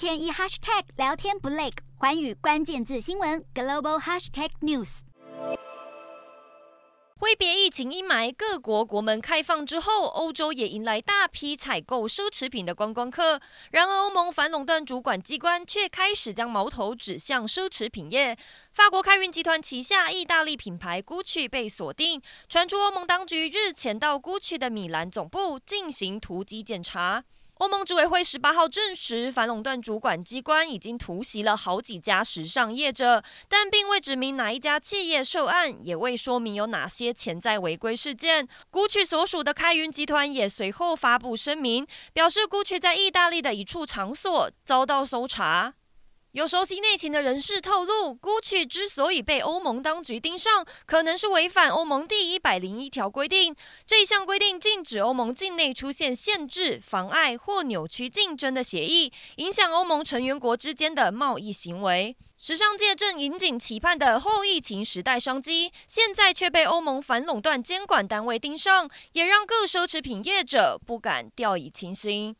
天一 hashtag 聊天不累，寰宇关键字新闻 global hashtag news。挥别疫情阴霾，各国国门开放之后，欧洲也迎来大批采购奢侈品的观光客。然而，欧盟反垄断主管机关却开始将矛头指向奢侈品业。法国开运集团旗下意大利品牌 Gucci 被锁定，传出欧盟当局日前到 Gucci 的米兰总部进行突击检查。欧盟执委会十八号证实，反垄断主管机关已经突袭了好几家时尚业者，但并未指明哪一家企业受案，也未说明有哪些潜在违规事件。古曲所属的开云集团也随后发布声明，表示古曲在意大利的一处场所遭到搜查。有熟悉内情的人士透露，Gucci 之所以被欧盟当局盯上，可能是违反欧盟第一百零一条规定。这一项规定禁止欧盟境内出现限制、妨碍或扭曲竞争的协议，影响欧盟成员国之间的贸易行为。时尚界正引颈期盼的后疫情时代商机，现在却被欧盟反垄断监管单位盯上，也让各奢侈品业者不敢掉以轻心。